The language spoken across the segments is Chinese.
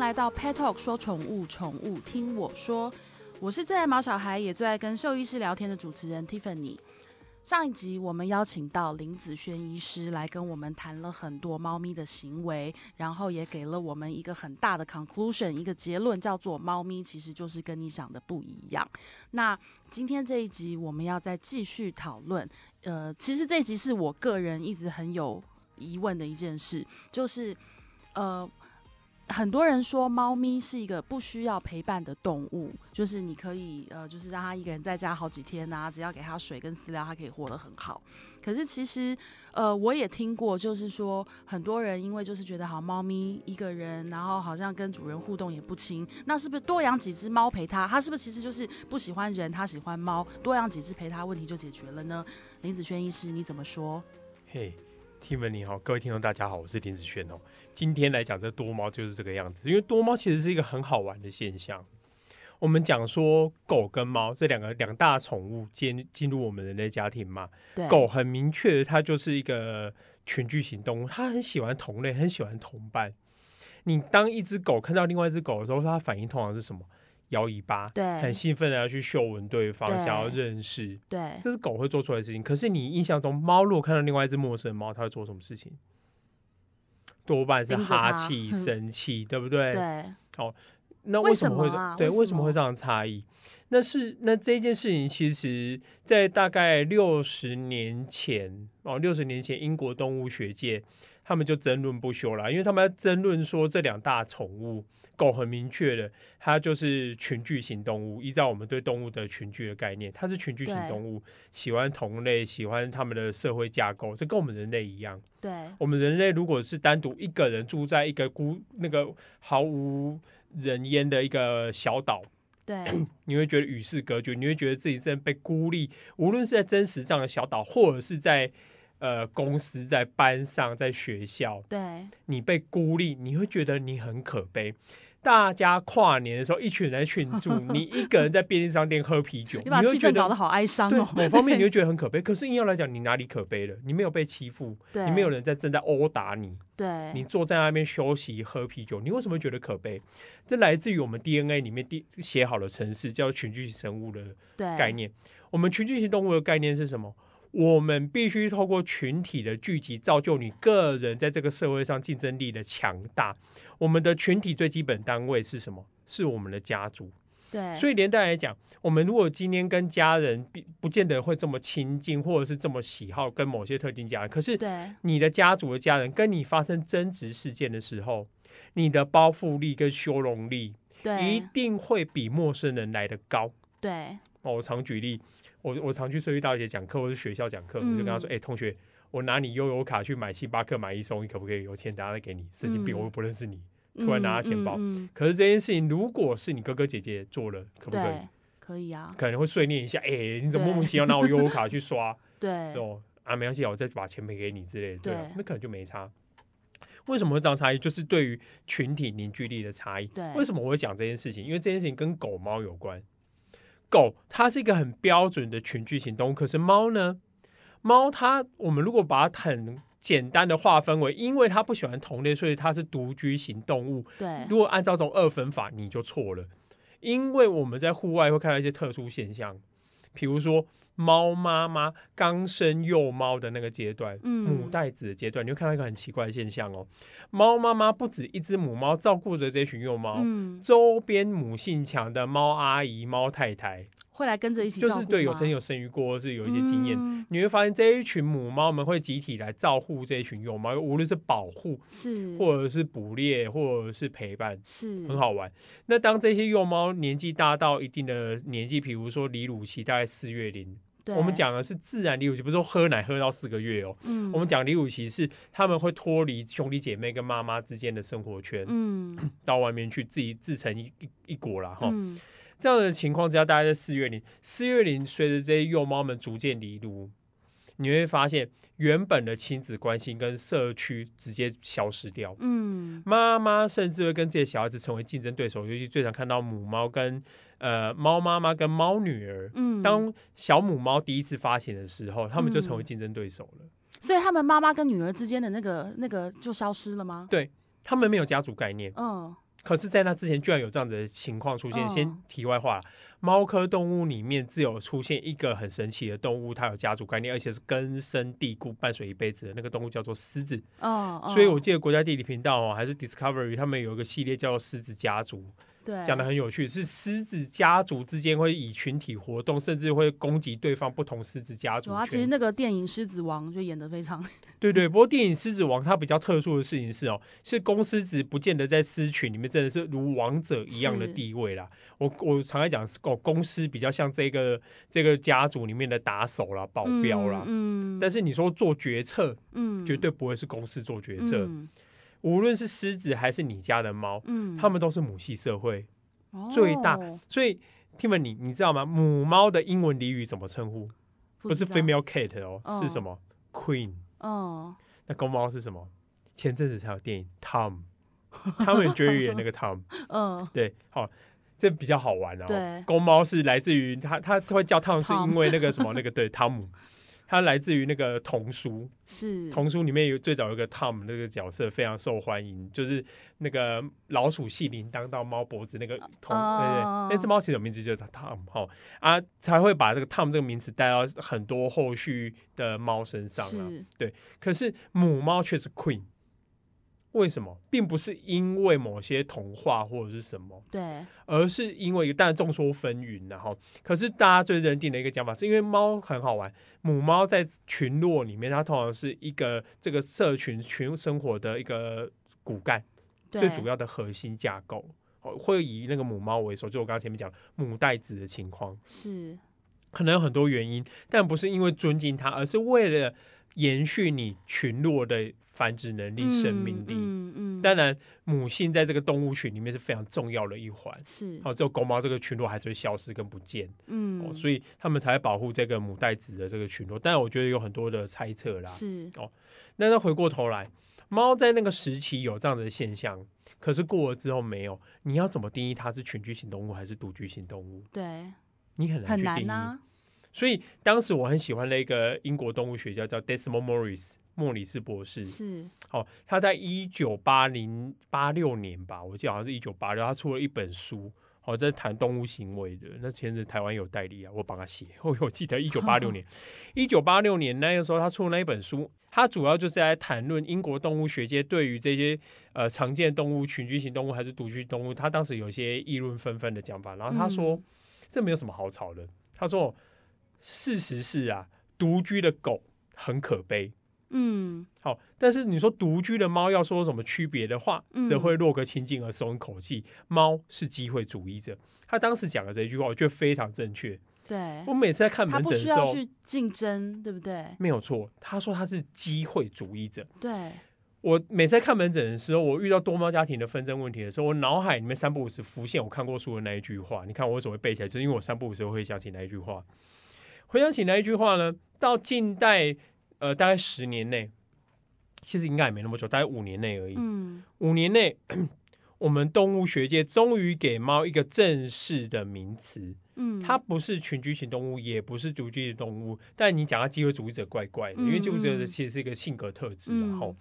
来到 Pet Talk 说宠物，宠物听我说。我是最爱毛小孩，也最爱跟兽医师聊天的主持人 Tiffany。上一集我们邀请到林子轩医师来跟我们谈了很多猫咪的行为，然后也给了我们一个很大的 conclusion，一个结论叫做猫咪其实就是跟你想的不一样。那今天这一集我们要再继续讨论，呃，其实这一集是我个人一直很有疑问的一件事，就是呃。很多人说猫咪是一个不需要陪伴的动物，就是你可以呃，就是让它一个人在家好几天啊，只要给它水跟饲料，它可以活得很好。可是其实呃，我也听过，就是说很多人因为就是觉得好猫咪一个人，然后好像跟主人互动也不亲，那是不是多养几只猫陪它？它是不是其实就是不喜欢人，它喜欢猫，多养几只陪它，问题就解决了呢？林子轩医师你怎么说？嘿。听闻你好，各位听众大家好，我是林子轩哦。今天来讲这多猫就是这个样子，因为多猫其实是一个很好玩的现象。我们讲说狗跟猫这两个两大宠物进进入我们人类家庭嘛，狗很明确的，它就是一个群居型动物，它很喜欢同类，很喜欢同伴。你当一只狗看到另外一只狗的时候，它反应通常是什么？摇尾巴，对，很兴奋的要去嗅闻对方，想要认识，对，这是狗会做出来的事情。可是你印象中，猫如果看到另外一只陌生的猫，它会做什么事情？多半是哈气、生气，对不对？对。哦，那为什么会？对，为什么会这样差异？那是那这件事情，其实在大概六十年前哦，六十年前英国动物学界他们就争论不休了，因为他们要争论说这两大宠物。狗很明确的，它就是群居型动物。依照我们对动物的群居的概念，它是群居型动物，喜欢同类，喜欢他们的社会架构，这跟我们人类一样。对，我们人类如果是单独一个人住在一个孤那个毫无人烟的一个小岛，对，你会觉得与世隔绝，你会觉得自己在被孤立。无论是在真实这样的小岛，或者是在呃公司、在班上、在学校，对，你被孤立，你会觉得你很可悲。大家跨年的时候，一群人在庆祝，你一个人在便利商店喝啤酒，你把气氛搞得好哀伤哦。某方面 你会觉得很可悲，可是硬要来讲，你哪里可悲了？你没有被欺负，你没有人在正在殴打你，对，你坐在那边休息喝啤酒，你为什么觉得可悲？这来自于我们 DNA 里面第写好的程式，叫群居型生物的概念。我们群居型动物的概念是什么？我们必须透过群体的聚集，造就你个人在这个社会上竞争力的强大。我们的群体最基本单位是什么？是我们的家族。对，所以连带来讲，我们如果今天跟家人不不见得会这么亲近，或者是这么喜好跟某些特定家人，可是你的家族的家人跟你发生争执事件的时候，你的包袱力跟修容力，对，一定会比陌生人来的高。对，我常举例。我我常去社区大学讲课，或者学校讲课，我就跟他说：“哎，同学，我拿你悠游卡去买星巴克买一送一，可不可以？有钱等下再给你。神经病，我又不认识你，突然拿他钱包。可是这件事情，如果是你哥哥姐姐做了，可不可以？可以啊，可能会碎念一下。哎，你怎么莫名其妙拿我悠游卡去刷？对哦，啊，没关系，我再把钱赔给你之类的。对，那可能就没差。为什么会这样差异？就是对于群体凝聚力的差异。对，为什么我会讲这件事情？因为这件事情跟狗猫有关。狗它是一个很标准的群居型动物，可是猫呢？猫它我们如果把它很简单的划分为，因为它不喜欢同类，所以它是独居型动物。对，如果按照这种二分法，你就错了，因为我们在户外会看到一些特殊现象，比如说。猫妈妈刚生幼猫的那个阶段，母带子的阶段，你会看到一个很奇怪的现象哦。猫妈妈不止一只母猫照顾着这群幼猫，周边母性强的猫阿姨、猫太太会来跟着一起，就是对有曾有生育过，是有一些经验。你会发现这一群母猫们会集体来照顾这一群幼猫，无论是保护，是或者是捕猎，或者是陪伴，是很好玩。那当这些幼猫年纪大到一定的年纪，比如说离乳期大概四月龄。我们讲的是自然离乳期，不是说喝奶喝到四个月哦。嗯，我们讲离乳期是他们会脱离兄弟姐妹跟妈妈之间的生活圈，嗯，到外面去自己自成一一一国了哈。这样的情况之下，大概在四月龄，四月龄随着这些幼猫们逐渐离乳。你会发现，原本的亲子关系跟社区直接消失掉。嗯，妈妈甚至会跟自己的小孩子成为竞争对手，尤其最常看到母猫跟呃猫妈妈跟猫女儿。嗯，当小母猫第一次发情的时候，他们就成为竞争对手了。所以，他们妈妈跟女儿之间的那个那个就消失了吗？对他们没有家族概念。嗯。可是，在那之前，居然有这样子的情况出现。先题外话，猫科动物里面只有出现一个很神奇的动物，它有家族概念，而且是根深蒂固、伴随一辈子的那个动物，叫做狮子。哦，所以我记得国家地理频道哦，还是 Discovery，他们有一个系列叫做狮子家族。讲的很有趣，是狮子家族之间会以群体活动，甚至会攻击对方不同狮子家族。啊，其实那个电影《狮子王》就演的非常。对对，不过电影《狮子王》它比较特殊的事情是哦，是公狮子不见得在狮群里面真的是如王者一样的地位啦。我我常来讲，哦，公狮比较像这个这个家族里面的打手啦、保镖啦。嗯。但是你说做决策，嗯，绝对不会是公司做决策。无论是狮子还是你家的猫，嗯，它们都是母系社会最大，所以 Tim，你你知道吗？母猫的英文俚语怎么称呼？不是 female cat 哦，是什么 queen？哦，那公猫是什么？前阵子才有电影 Tom，他们绝育演那个 Tom，嗯，对，好，这比较好玩哦。公猫是来自于它，它会叫 Tom 是因为那个什么那个对汤姆。它来自于那个童书，是童书里面有最早有个 Tom 那个角色非常受欢迎，就是那个老鼠系铃铛到猫脖子那个童，对对，那只猫其实有名字就叫 Tom 哈啊，才会把这个 Tom 这个名词带到很多后续的猫身上啊，对，可是母猫却是 Queen。为什么，并不是因为某些童话或者是什么，对，而是因为，但众说纷纭，然后，可是大家最认定的一个讲法，是因为猫很好玩，母猫在群落里面，它通常是一个这个社群群生活的一个骨干，最主要的核心架构，会以那个母猫为首，就我刚刚前面讲母带子的情况，是，可能有很多原因，但不是因为尊敬它，而是为了延续你群落的。繁殖能力、生命力，嗯嗯，当然母性在这个动物群里面是非常重要的一环。是，好，只有公猫这个群落还是会消失跟不见，嗯，所以他们才会保护这个母带子的这个群落。但是我觉得有很多的猜测啦，是哦。那再回过头来，猫在那个时期有这样的现象，可是过了之后没有。你要怎么定义它是群居型动物还是独居型动物？对，你很难去定义。所以当时我很喜欢的一个英国动物学家叫 Desmond Morris。莫里斯博士是哦，他在一九八零八六年吧，我记得好像是一九八六，他出了一本书，哦，在谈动物行为的。那前阵台湾有代理啊，我帮他写。我我记得一九八六年，一九八六年那个时候他出了那一本书，他主要就是在谈论英国动物学界对于这些呃常见动物群居型动物还是独居动物，他当时有些议论纷纷的讲法。然后他说这没有什么好吵的，他说事实是啊，独居的狗很可悲。嗯，好，但是你说独居的猫要说什么区别的话，则会落个清静而松一口气。猫是机会主义者，他当时讲的这句话，我觉得非常正确。对，我每次在看门诊的时候，去竞争，对不对？没有错，他说他是机会主义者。对，我每次在看门诊的时候，我遇到多猫家庭的纷争问题的时候，我脑海里面三不五时浮现我看过书的那一句话。你看我为什么会背起来，就是因为我三不五时会想起那一句话。回想起那一句话呢，到近代。呃，大概十年内，其实应该也没那么久，大概五年内而已。嗯，五年内，我们动物学界终于给猫一个正式的名词。嗯，它不是群居型动物，也不是独居型动物。但你讲它机会主义者，怪怪的，因为机会主义者其实是一个性格特质。然后，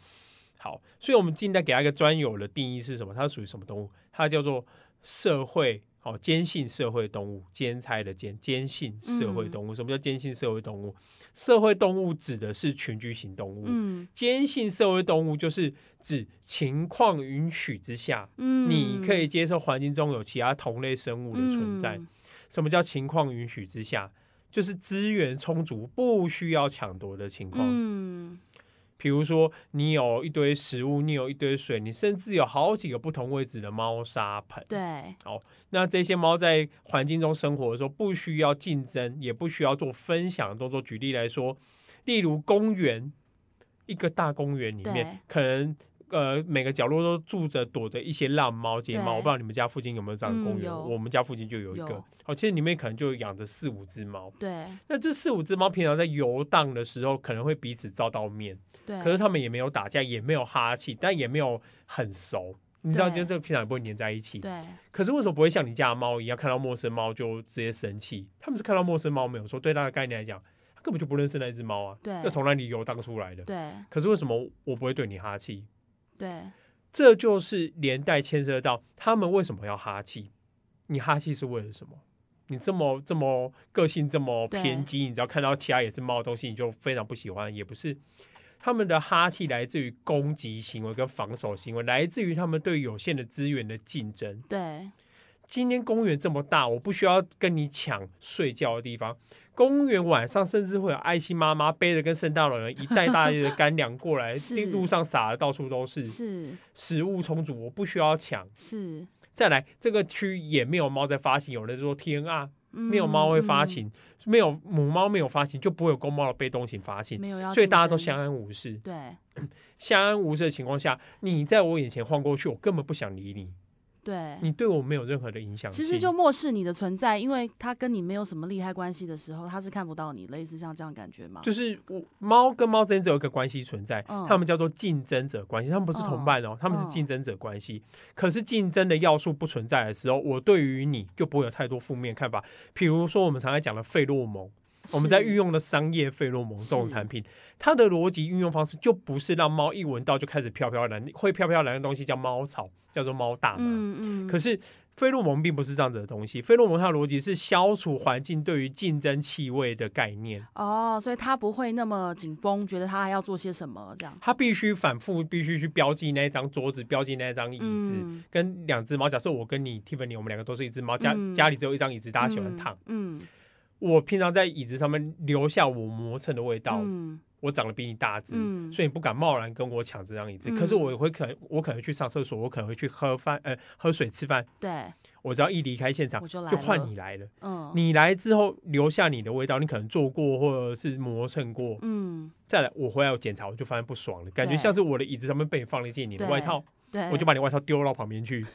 好，所以我们近代给它一个专有的定义是什么？它属于什么动物？它叫做社会。好，坚信社会动物，兼差的坚，坚信社会动物。什么叫坚信社会动物？社会动物指的是群居型动物。嗯，坚信社会动物就是指情况允许之下，嗯，你可以接受环境中有其他同类生物的存在。什么叫情况允许之下？就是资源充足，不需要抢夺的情况。嗯。比如说，你有一堆食物，你有一堆水，你甚至有好几个不同位置的猫砂盆。对，哦，那这些猫在环境中生活的时候，不需要竞争，也不需要做分享动作。举例来说，例如公园，一个大公园里面，可能。呃，每个角落都住着躲着一些浪猫、睫猫。我不知道你们家附近有没有这样的公园？我们家附近就有一个。哦，其实里面可能就养着四五只猫。对。那这四五只猫平常在游荡的时候，可能会彼此照到面。对。可是他们也没有打架，也没有哈气，但也没有很熟。你知道，就这个平常也不会黏在一起。对。可是为什么不会像你家的猫一样，看到陌生猫就直接生气？他们是看到陌生猫没有说，对它的概念来讲，它根本就不认识那只猫啊。对。要从那里游荡出来的？对。可是为什么我不会对你哈气？对，这就是连带牵涉到他们为什么要哈气？你哈气是为了什么？你这么这么个性这么偏激，你只要看到其他也是猫的东西，你就非常不喜欢，也不是。他们的哈气来自于攻击行为跟防守行为，来自于他们对有限的资源的竞争。对，今天公园这么大，我不需要跟你抢睡觉的地方。公园晚上甚至会有爱心妈妈背着跟圣诞老人一袋大袋的干粮过来，路上撒的到处都是，是食物充足，我不需要抢。是，再来这个区也没有猫在发情，有人说天啊。没有猫会发情，没有母猫没有发情，就不会有公猫的被动型发情，所以大家都相安无事。对，相安无事的情况下，你在我眼前晃过去，我根本不想理你。对你对我没有任何的影响，其实就漠视你的存在，因为它跟你没有什么利害关系的时候，它是看不到你，类似像这样感觉吗？就是我猫跟猫之间只有一个关系存在，他们叫做竞争者关系，他们不是同伴哦，他们是竞争者关系。可是竞争的要素不存在的时候，我对于你就不会有太多负面看法。比如说我们常常讲的费洛蒙。我们在运用的商业费洛蒙这种产品，它的逻辑运用方式就不是让猫一闻到就开始飘飘然，会飘飘然的东西叫猫草，叫做猫大麻。嗯嗯。可是费洛蒙并不是这样子的东西，费洛蒙它的逻辑是消除环境对于竞争气味的概念。哦，所以它不会那么紧绷，觉得它还要做些什么这样。它必须反复，必须去标记那一张桌子，标记那一张椅子，跟两只猫。假设我跟你 Tiffany，我们两个都是一只猫，家家里只有一张椅子，大家喜欢躺。嗯。我平常在椅子上面留下我磨蹭的味道，我长得比你大只，所以你不敢贸然跟我抢这张椅子。可是我会可能，我可能去上厕所，我可能会去喝饭，呃，喝水、吃饭。对，我只要一离开现场，就换你来了。嗯，你来之后留下你的味道，你可能坐过或者是磨蹭过。嗯，再来我回来我检查，我就发现不爽了，感觉像是我的椅子上面被你放了一件你的外套。我就把你外套丢到旁边去，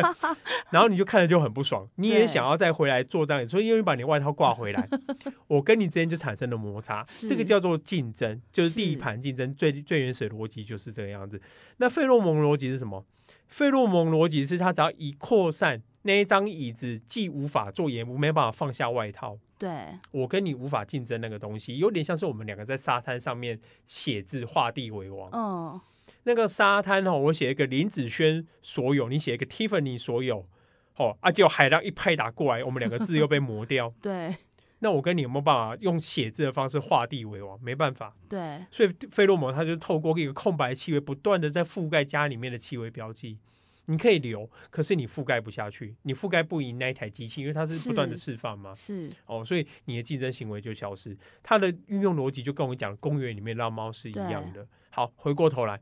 然后你就看着就很不爽，你也想要再回来做这样，所以因为把你外套挂回来，我跟你之间就产生了摩擦，这个叫做竞争，就是地盘竞争，最最原始的逻辑就是这个样子。那费洛蒙逻辑是什么？费洛蒙逻辑是它只要一扩散，那一张椅子既无法坐，也没办法放下外套。对，我跟你无法竞争那个东西，有点像是我们两个在沙滩上面写字画地为王。嗯。那个沙滩哦，我写一个林子轩所有，你写一个 Tiffany 所有，哦，啊，结果海浪一拍打过来，我们两个字又被磨掉。对，那我跟你有没有办法用写字的方式画地为王？没办法。对，所以费洛蒙它就透过一个空白气味，不断的在覆盖家里面的气味标记。你可以留，可是你覆盖不下去，你覆盖不赢那一台机器，因为它是不断的释放嘛。是哦，所以你的竞争行为就消失。它的运用逻辑就跟我们讲公园里面让猫是一样的。好，回过头来。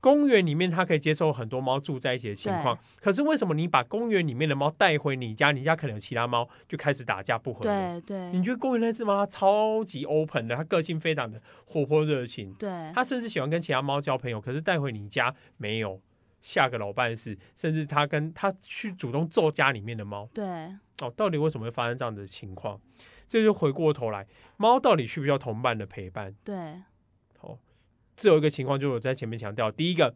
公园里面，它可以接受很多猫住在一起的情况。可是为什么你把公园里面的猫带回你家，你家可能有其他猫就开始打架不和？对对。你觉得公园那只猫它超级 open 的，它个性非常的活泼热情。对。它甚至喜欢跟其他猫交朋友。可是带回你家没有，下个老半死。甚至他跟他去主动揍家里面的猫。对。哦，到底为什么会发生这样的情况？这就回过头来，猫到底需不需要同伴的陪伴？对。只有一个情况，就是我在前面强调，第一个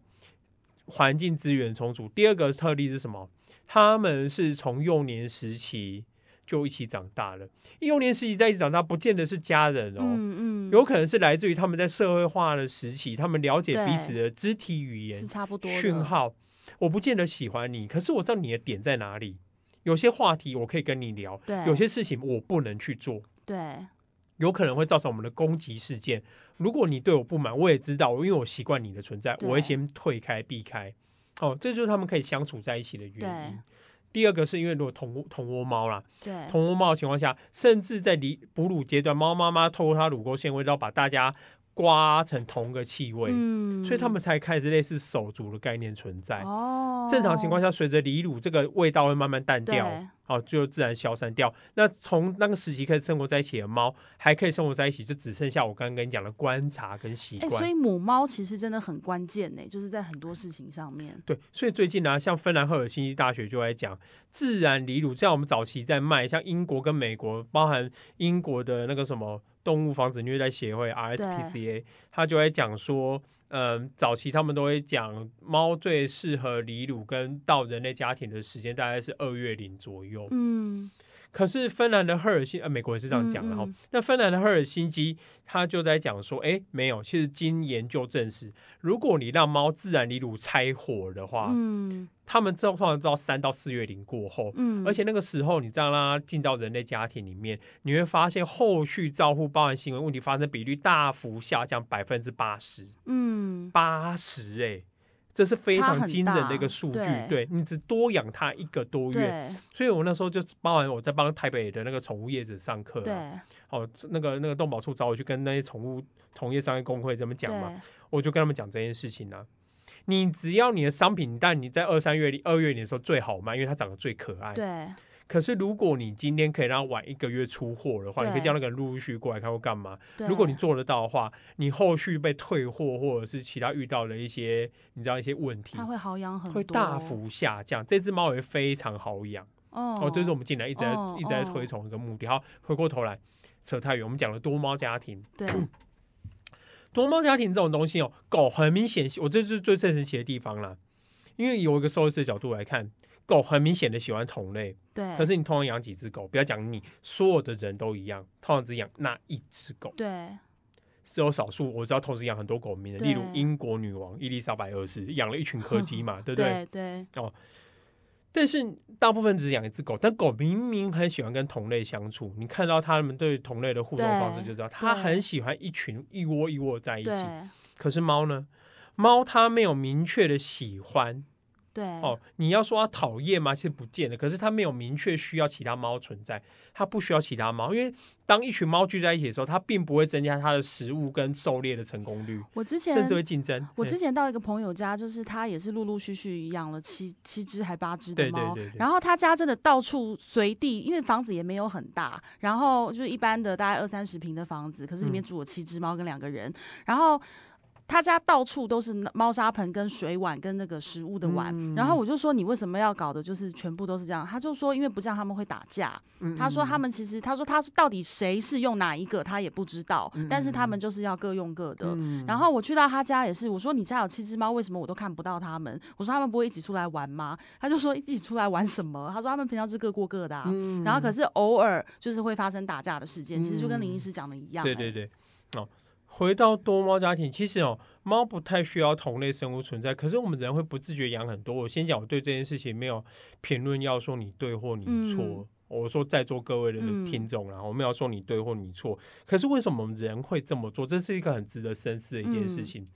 环境资源充足，第二个特例是什么？他们是从幼年时期就一起长大了，幼年时期在一起长大，不见得是家人哦，嗯嗯，有可能是来自于他们在社会化的时期，他们了解彼此的肢体语言是差不多讯号。我不见得喜欢你，可是我知道你的点在哪里。有些话题我可以跟你聊，对，有些事情我不能去做，对。有可能会造成我们的攻击事件。如果你对我不满，我也知道，因为我习惯你的存在，我会先退开、避开。哦，这就是他们可以相处在一起的原因。第二个是因为如果同同窝猫啦，对同窝猫的情况下，甚至在离哺乳阶段，猫妈妈透过它乳沟纤维，到把大家。刮成同个气味，所以他们才开始类似手足的概念存在。哦，正常情况下，随着离乳，这个味道会慢慢淡掉，哦，就自然消散掉。那从那个时期开始生活在一起的猫，还可以生活在一起，就只剩下我刚刚跟你讲的观察跟习惯。所以母猫其实真的很关键呢，就是在很多事情上面。对，所以最近呢，像芬兰赫尔辛基大学就在讲自然离乳，像我们早期在卖，像英国跟美国，包含英国的那个什么。动物防止虐待协会 RSPCA，他就在讲说，嗯，早期他们都会讲猫最适合离乳跟到人类家庭的时间大概是二月龄左右。嗯，可是芬兰的赫尔辛呃，美国也是这样讲的哈。那芬兰的赫尔辛基他就在讲说，哎，没有，其实经研究证实，如果你让猫自然离乳拆火的话，嗯，他们状况到三到四月龄过后，嗯，而且那个时候你这样让它进到人类家庭里面，你会发现后续照护包含行为问题发生比率大幅下降百分之八十，嗯，八十哎。这是非常惊人的一个数据，对。你只多养它一个多月，所以我那时候就包完我在帮台北的那个宠物业者上课，对，哦，那个那个动保处找我去跟那些宠物同业商业工会怎么讲嘛，我就跟他们讲这件事情呢。你只要你的商品，但你在二三月里二月里的时候最好卖，因为它长得最可爱，对。可是，如果你今天可以让晚一个月出货的话，你可以叫那个人陆陆续续过来看或干嘛。如果你做得到的话，你后续被退货或者是其他遇到的一些，你知道一些问题，它会好养很多，会大幅下降。这只猫也非常好养哦，这是我们进来一直在一直在推崇一个目的。好，回过头来扯太远，我们讲了多猫家庭。对，多猫家庭这种东西哦，狗很明显，我这是最神奇的地方啦。因为有一个兽医师的角度来看。狗很明显的喜欢同类，对。可是你通常养几只狗，不要讲你，所有的人都一样，通常只养那一只狗。对。是有少数我知道同时养很多狗名的，例如英国女王伊丽莎白二世养了一群柯基嘛，对不对？对。哦。但是大部分只养一只狗，但狗明明很喜欢跟同类相处，你看到他们对同类的互动方式就知道，它很喜欢一群一窝一窝在一起。可是猫呢？猫它没有明确的喜欢。对哦，你要说它讨厌吗？其实不见得。可是它没有明确需要其他猫存在，它不需要其他猫，因为当一群猫聚在一起的时候，它并不会增加它的食物跟狩猎的成功率。我之前甚至会竞争。我之前到一个朋友家，就是他也是陆陆续续养了七七只还八只的猫，然后他家真的到处随地，因为房子也没有很大，然后就是一般的大概二三十平的房子，可是里面住了七只猫跟两个人，然后。他家到处都是猫砂盆、跟水碗、跟那个食物的碗，然后我就说你为什么要搞的，就是全部都是这样？他就说因为不这样他们会打架。他说他们其实他说他到底谁是用哪一个他也不知道，但是他们就是要各用各的。然后我去到他家也是，我说你家有七只猫，为什么我都看不到他们？我说他们不会一起出来玩吗？他就说一起出来玩什么？他说他们平常是各过各的，啊然后可是偶尔就是会发生打架的事件，其实就跟林医师讲的一样。对对对，哦。回到多猫家庭，其实哦，猫不太需要同类生物存在，可是我们人会不自觉养很多。我先讲，我对这件事情没有评论，要说你对或你错。我说在座各位的听众然后，我们要说你对或你错。可是为什么人会这么做？这是一个很值得深思的一件事情。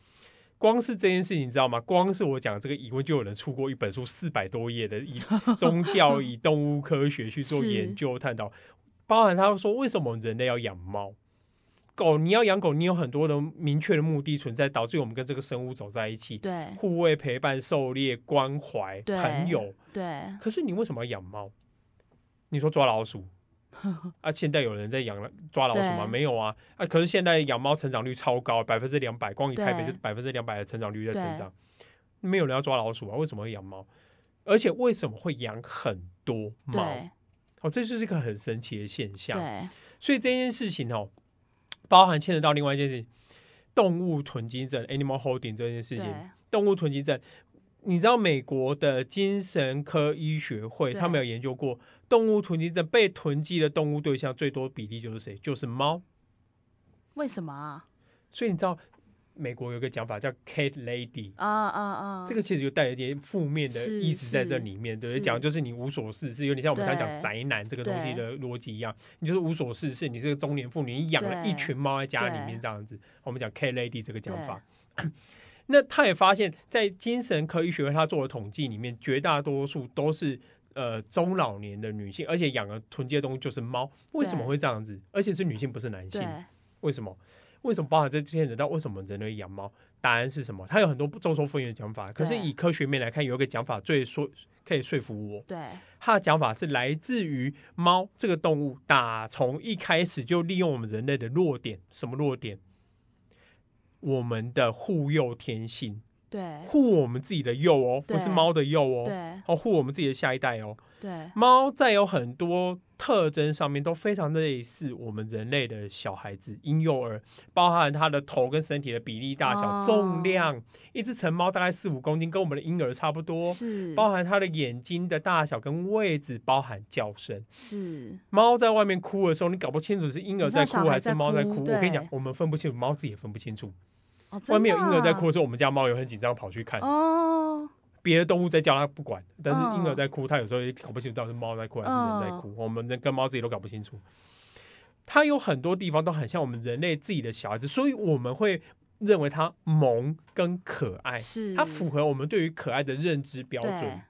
光是这件事情，你知道吗？光是我讲这个疑问，就有人出过一本书，四百多页的，以宗教、以动物科学去做 研究探讨，包含他说为什么人类要养猫。狗，你要养狗，你有很多的明确的目的存在，导致我们跟这个生物走在一起，对，护卫、陪伴、狩猎、关怀、朋友，对。可是你为什么要养猫？你说抓老鼠 啊？现在有人在养了抓老鼠吗？没有啊！啊，可是现在养猫成长率超高，百分之两百，光以台北就百分之两百的成长率在成长。没有人要抓老鼠啊？为什么会养猫？而且为什么会养很多猫？哦，这就是一个很神奇的现象。对，所以这件事情哦。包含牵扯到另外一件事情，动物囤积症 （animal holding） 这件事情。动物囤积症，你知道美国的精神科医学会他们有研究过，动物囤积症被囤积的动物对象最多比例就是谁？就是猫。为什么啊？所以你知道。美国有个讲法叫 “cat lady” 啊啊啊！这个其实就带一点负面的意思在这里面，对不对？讲就是你无所事事，有点像我们常讲宅男这个东西的逻辑一样，你就是无所事事，你是个中年妇女，你养了一群猫在家里面这样子。我们讲 “cat lady” 这个讲法，那他也发现，在精神科医学会他做的统计里面，绝大多数都是呃中老年的女性，而且养了囤积的东西就是猫。为什么会这样子？而且是女性，不是男性？为什么？为什么包含这些人？到为什么人类养猫？答案是什么？它有很多众说纷纭的讲法。可是以科学面来看，有一个讲法最说可以说服我。对，他的讲法是来自于猫这个动物，打从一开始就利用我们人类的弱点。什么弱点？我们的护幼天性。对，护我们自己的幼哦，不是猫的幼哦。对，哦，护我们自己的下一代哦。对，猫在有很多特征上面都非常类似我们人类的小孩子婴幼儿，包含它的头跟身体的比例大小、重量。一只成猫大概四五公斤，跟我们的婴儿差不多。是，包含它的眼睛的大小跟位置，包含叫声。是，猫在外面哭的时候，你搞不清楚是婴儿在哭还是猫在哭。我跟你讲，我们分不清楚，猫自己也分不清楚。外面有婴儿在哭的时候，我们家猫也很紧张，跑去看。哦。别的动物在叫它不管，但是婴儿在哭，它有时候也搞不清楚到底是猫在哭还是人在哭。我们跟猫自己都搞不清楚。它有很多地方都很像我们人类自己的小孩子，所以我们会认为它萌跟可爱。是它符合我们对于可爱的认知标准。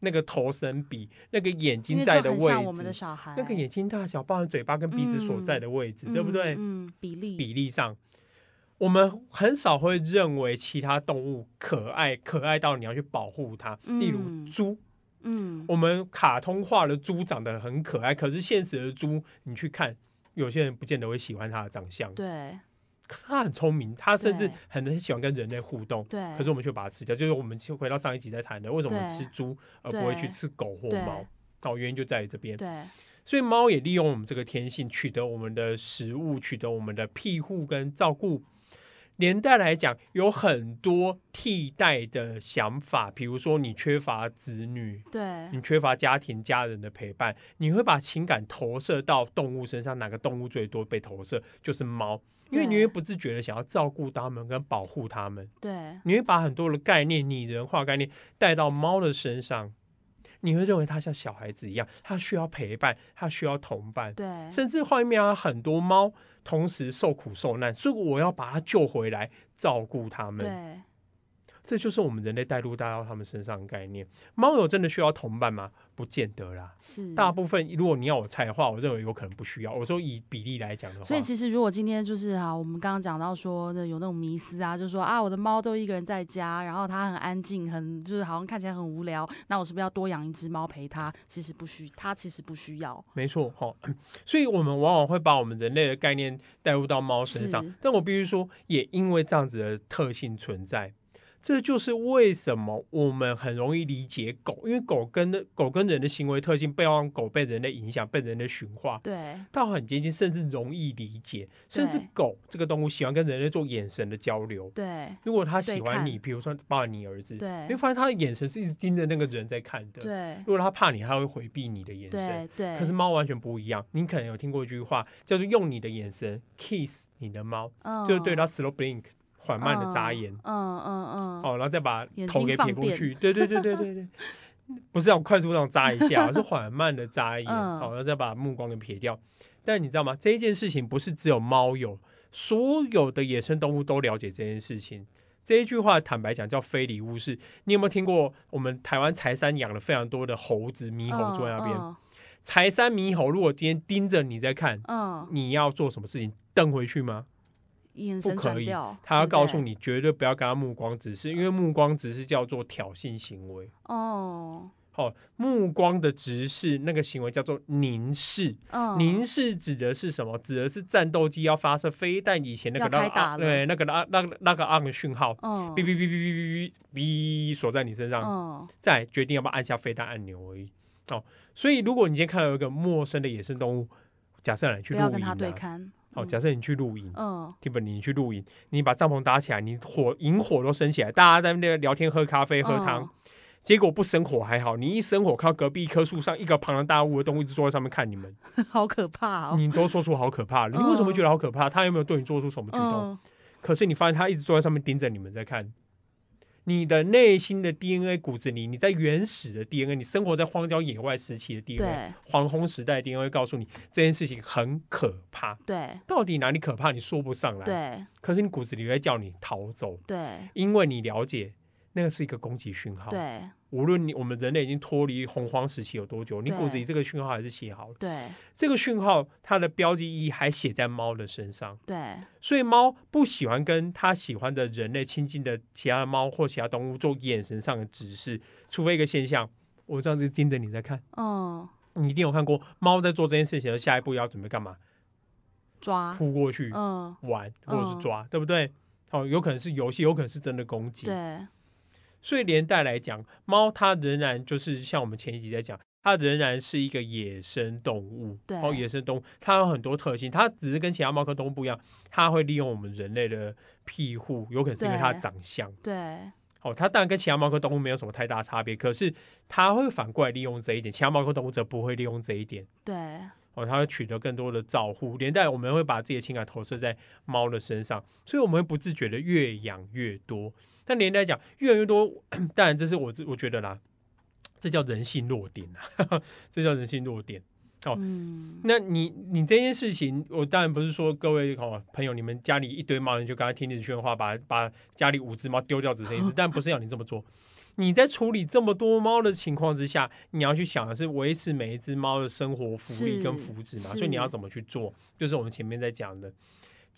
那个头身比，那个眼睛在的位置，那个眼睛大小，包含嘴巴跟鼻子所在的位置，对不对？嗯，比例比例上。我们很少会认为其他动物可爱，可爱到你要去保护它。例如猪，嗯，我们卡通化的猪长得很可爱，可是现实的猪，你去看，有些人不见得会喜欢它的长相。对，它很聪明，它甚至很喜欢跟人类互动。对，可是我们却把它吃掉。就是我们回到上一集在谈的，为什么吃猪而不会去吃狗或猫？哦，原因就在于这边。对，所以猫也利用我们这个天性，取得我们的食物，取得我们的庇护跟照顾。连带来讲，有很多替代的想法，比如说你缺乏子女，对你缺乏家庭家人的陪伴，你会把情感投射到动物身上，哪个动物最多被投射？就是猫，因为你会不自觉的想要照顾它们跟保护它们，对，你会把很多的概念拟人化概念带到猫的身上。你会认为它像小孩子一样，它需要陪伴，它需要同伴，对，甚至外面啊很多猫同时受苦受难，所以我要把他救回来，照顾他们。对。这就是我们人类带入到他们身上的概念。猫有真的需要同伴吗？不见得啦。是大部分，如果你要我猜的话，我认为有可能不需要。我说以比例来讲的话，所以其实如果今天就是哈，我们刚刚讲到说的有那种迷思啊，就是说啊，我的猫都一个人在家，然后它很安静，很就是好像看起来很无聊，那我是不是要多养一只猫陪它？其实不需，它其实不需要。没错，哈。所以我们往往会把我们人类的概念带入到猫身上，但我必须说，也因为这样子的特性存在。这就是为什么我们很容易理解狗，因为狗跟狗跟人的行为特性，不要让狗被人类影响，被人类驯化，对，到很接近，甚至容易理解，甚至狗这个动物喜欢跟人类做眼神的交流，对，如果它喜欢你，比如说抱你儿子，对，你会发现它的眼神是一直盯着那个人在看的，对，如果它怕你，它会回避你的眼神，对，对，可是猫完全不一样，你可能有听过一句话，叫做用你的眼神 kiss 你的猫，就是对它 slow blink。缓慢的眨眼，嗯嗯嗯，哦，然后再把头给撇过去，对对对对对对，不是要快速这样眨一下，是缓慢的眨眼，好，然后再把目光给撇掉。但你知道吗？这一件事情不是只有猫有，所有的野生动物都了解这件事情。这一句话坦白讲叫非礼勿视。你有没有听过？我们台湾柴山养了非常多的猴子、猕猴坐在那边。柴山猕猴如果今天盯着你在看，嗯，你要做什么事情？瞪回去吗？不可以，他要告诉你绝对不要跟他目光直视，因为目光直视叫做挑衅行为。哦，好，目光的直视那个行为叫做凝视。凝视指的是什么？指的是战斗机要发射飞弹以前那个那对那个那那那个按讯号，哔哔哔哔哔哔哔锁在你身上，再决定要不要按下飞弹按钮而已。哦，所以如果你今天看到一个陌生的野生动物，假设你去不要跟他对看。哦，假设你去露营，嗯，Tiffany，你去露营，你把帐篷搭起来，你火引火都升起来，大家在那边聊天、喝咖啡、喝汤，结果不生火还好，你一生火，看到隔壁一棵树上一个庞然大物的动物一直坐在上面看你们，好可怕哦！你都说出好可怕了，你为什么觉得好可怕？他有没有对你做出什么举动？可是你发现他一直坐在上面盯着你们在看。你的内心的 DNA 骨子里，你在原始的 DNA，你生活在荒郊野外时期的 DNA，黄昏时代 DNA 告诉你这件事情很可怕。对，到底哪里可怕？你说不上来。对，可是你骨子里在叫你逃走。对，因为你了解。那个是一个攻击讯号。对，无论你我们人类已经脱离洪荒时期有多久，你骨子里这个讯号还是写好了。对，这个讯号它的标记意义还写在猫的身上。对，所以猫不喜欢跟它喜欢的人类亲近的其他猫或其他动物做眼神上的指示，除非一个现象，我这样子盯着你在看。嗯，你一定有看过猫在做这件事情的下一步要准备干嘛？抓，扑过去，嗯，玩或者是抓，对不对？哦，有可能是游戏，有可能是真的攻击。对。所以连带来讲，猫它仍然就是像我们前一集在讲，它仍然是一个野生动物。对，哦，野生动物它有很多特性，它只是跟其他猫科动物不一样，它会利用我们人类的庇护，有可能是因为它的长相。对，哦，它当然跟其他猫科动物没有什么太大差别，可是它会反过来利用这一点，其他猫科动物则不会利用这一点。对。哦，它会取得更多的照护，连带我们会把自己的情感投射在猫的身上，所以我们会不自觉的越养越多。但连带讲越来越多，当然这是我我觉得啦，这叫人性弱点啊，这叫人性弱点。哦，那你你这件事情，我当然不是说各位哦朋友，你们家里一堆猫，你就刚才听你的劝话，把把家里五只猫丢掉只剩一只，但不是要你这么做。你在处理这么多猫的情况之下，你要去想的是维持每一只猫的生活福利跟福祉嘛？所以你要怎么去做？就是我们前面在讲的，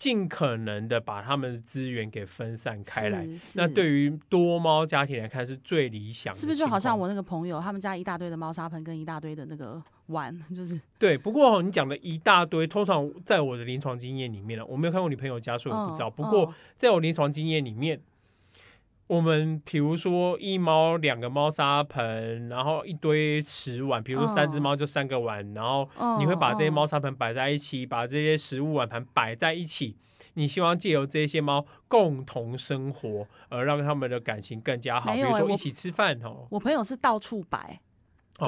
尽可能的把他们的资源给分散开来。那对于多猫家庭来看是最理想。是不是就好像我那个朋友，他们家一大堆的猫砂盆跟一大堆的那个碗，就是对。不过你讲的一大堆，通常在我的临床经验里面呢，我没有看过你朋友家，所以我不知道。不过在我临床经验里面。我们比如说一猫两个猫砂盆，然后一堆食碗，比如说三只猫就三个碗，然后你会把这些猫砂盆摆在一起，把这些食物碗盘摆在一起，你希望借由这些猫共同生活，而让他们的感情更加好。比如说一起吃饭哦，我朋友是到处摆，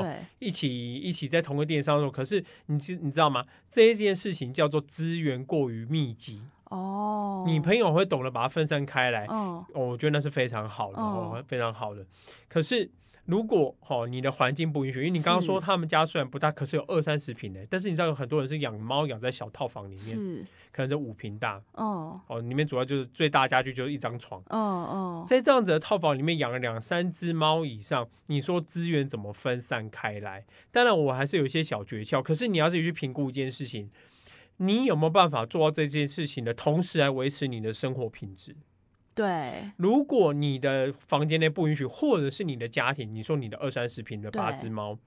对，一起一起在同个店商做。可是你知你知道吗？这一件事情叫做资源过于密集。哦，你朋友会懂得把它分散开来，哦，我觉得那是非常好的，哦，非常好的。可是如果哦，你的环境不允许，因为你刚刚说他们家虽然不大，可是有二三十平的，但是你知道有很多人是养猫养在小套房里面，可能就五平大，哦哦，里面主要就是最大家具就是一张床，哦哦，在这样子的套房里面养了两三只猫以上，你说资源怎么分散开来？当然我还是有一些小诀窍，可是你要自己去评估一件事情。你有没有办法做到这件事情的同时来维持你的生活品质？对，如果你的房间内不允许，或者是你的家庭，你说你的二三十平的八只猫，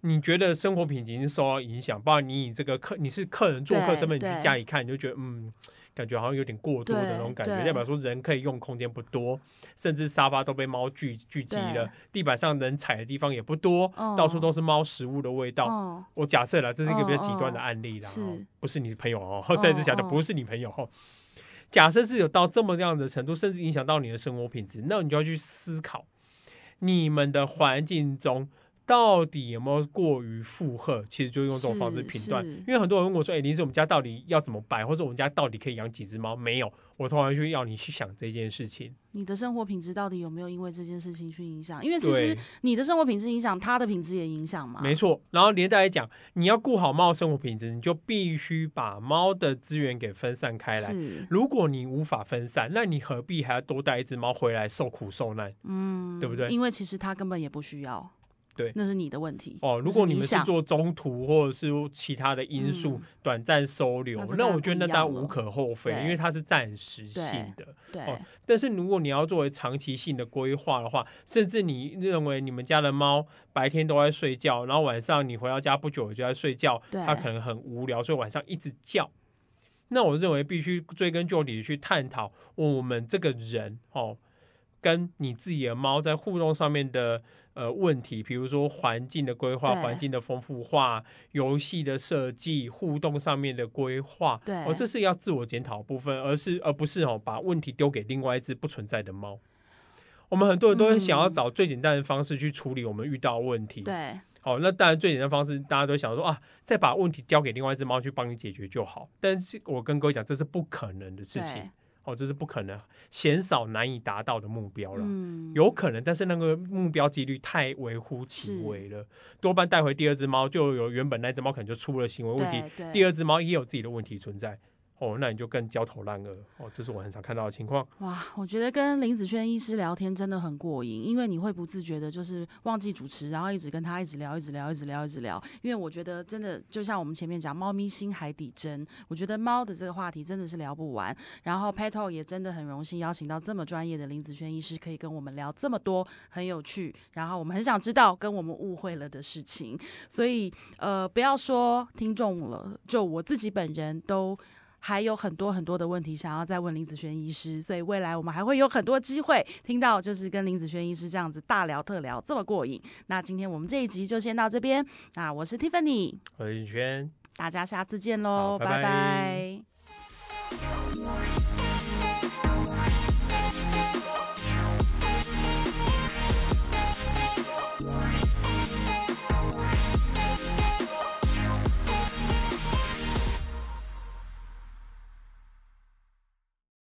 你觉得生活品质已经受到影响，包括你以这个客你是客人做客身份你去家里看，你就觉得嗯。感觉好像有点过多的那种感觉，代表说人可以用空间不多，甚至沙发都被猫聚聚集了，地板上能踩的地方也不多，到处都是猫食物的味道。我假设了，这是一个比较极端的案例啦，不是你朋友哦，再次强调不是你朋友哦。假设是有到这么样的程度，甚至影响到你的生活品质，那你就要去思考你们的环境中。到底有没有过于负荷？其实就用这种方式评断。因为很多人问我说：“哎，林子，我们家到底要怎么摆？或者我们家到底可以养几只猫？”没有，我通常就要你去想这件事情。你的生活品质到底有没有因为这件事情去影响？因为其实你的生活品质影响，它的品质也影响嘛。没错。然后连带来讲，你要顾好猫生活品质，你就必须把猫的资源给分散开来。如果你无法分散，那你何必还要多带一只猫回来受苦受难？嗯，对不对？因为其实它根本也不需要。对，那是你的问题哦。如果你们是做中途或者是其他的因素短暂收留，那我觉得那当然无可厚非，因为它是暂时性的。对，但是如果你要作为长期性的规划的话，甚至你认为你们家的猫白天都在睡觉，然后晚上你回到家不久就在睡觉，它可能很无聊，所以晚上一直叫。那我认为必须追根究底去探讨我们这个人哦，跟你自己的猫在互动上面的。呃，问题，比如说环境的规划、环境的丰富化、游戏的设计、互动上面的规划，对，哦，这是要自我检讨部分，而是而不是哦，把问题丢给另外一只不存在的猫。我们很多人都想要找最简单的方式去处理我们遇到问题，对，好，那当然最简单方式，大家都想说啊，再把问题交给另外一只猫去帮你解决就好。但是我跟各位讲，这是不可能的事情。哦，这是不可能，鲜少难以达到的目标了。嗯，有可能，但是那个目标几率太微乎其微了。多半带回第二只猫，就有原本那只猫可能就出了行为问题，第二只猫也有自己的问题存在。哦，那你就更焦头烂额哦，这是我很常看到的情况。哇，我觉得跟林子轩医师聊天真的很过瘾，因为你会不自觉的，就是忘记主持，然后一直跟他一直聊，一直聊，一直聊，一直聊。因为我觉得真的就像我们前面讲，猫咪心海底针，我觉得猫的这个话题真的是聊不完。然后 Petal 也真的很荣幸邀请到这么专业的林子轩医师，可以跟我们聊这么多很有趣，然后我们很想知道跟我们误会了的事情。所以呃，不要说听众了，就我自己本人都。还有很多很多的问题想要再问林子轩医师，所以未来我们还会有很多机会听到，就是跟林子轩医师这样子大聊特聊这么过瘾。那今天我们这一集就先到这边，那我是 Tiffany，何宇轩，大家下次见喽，拜拜。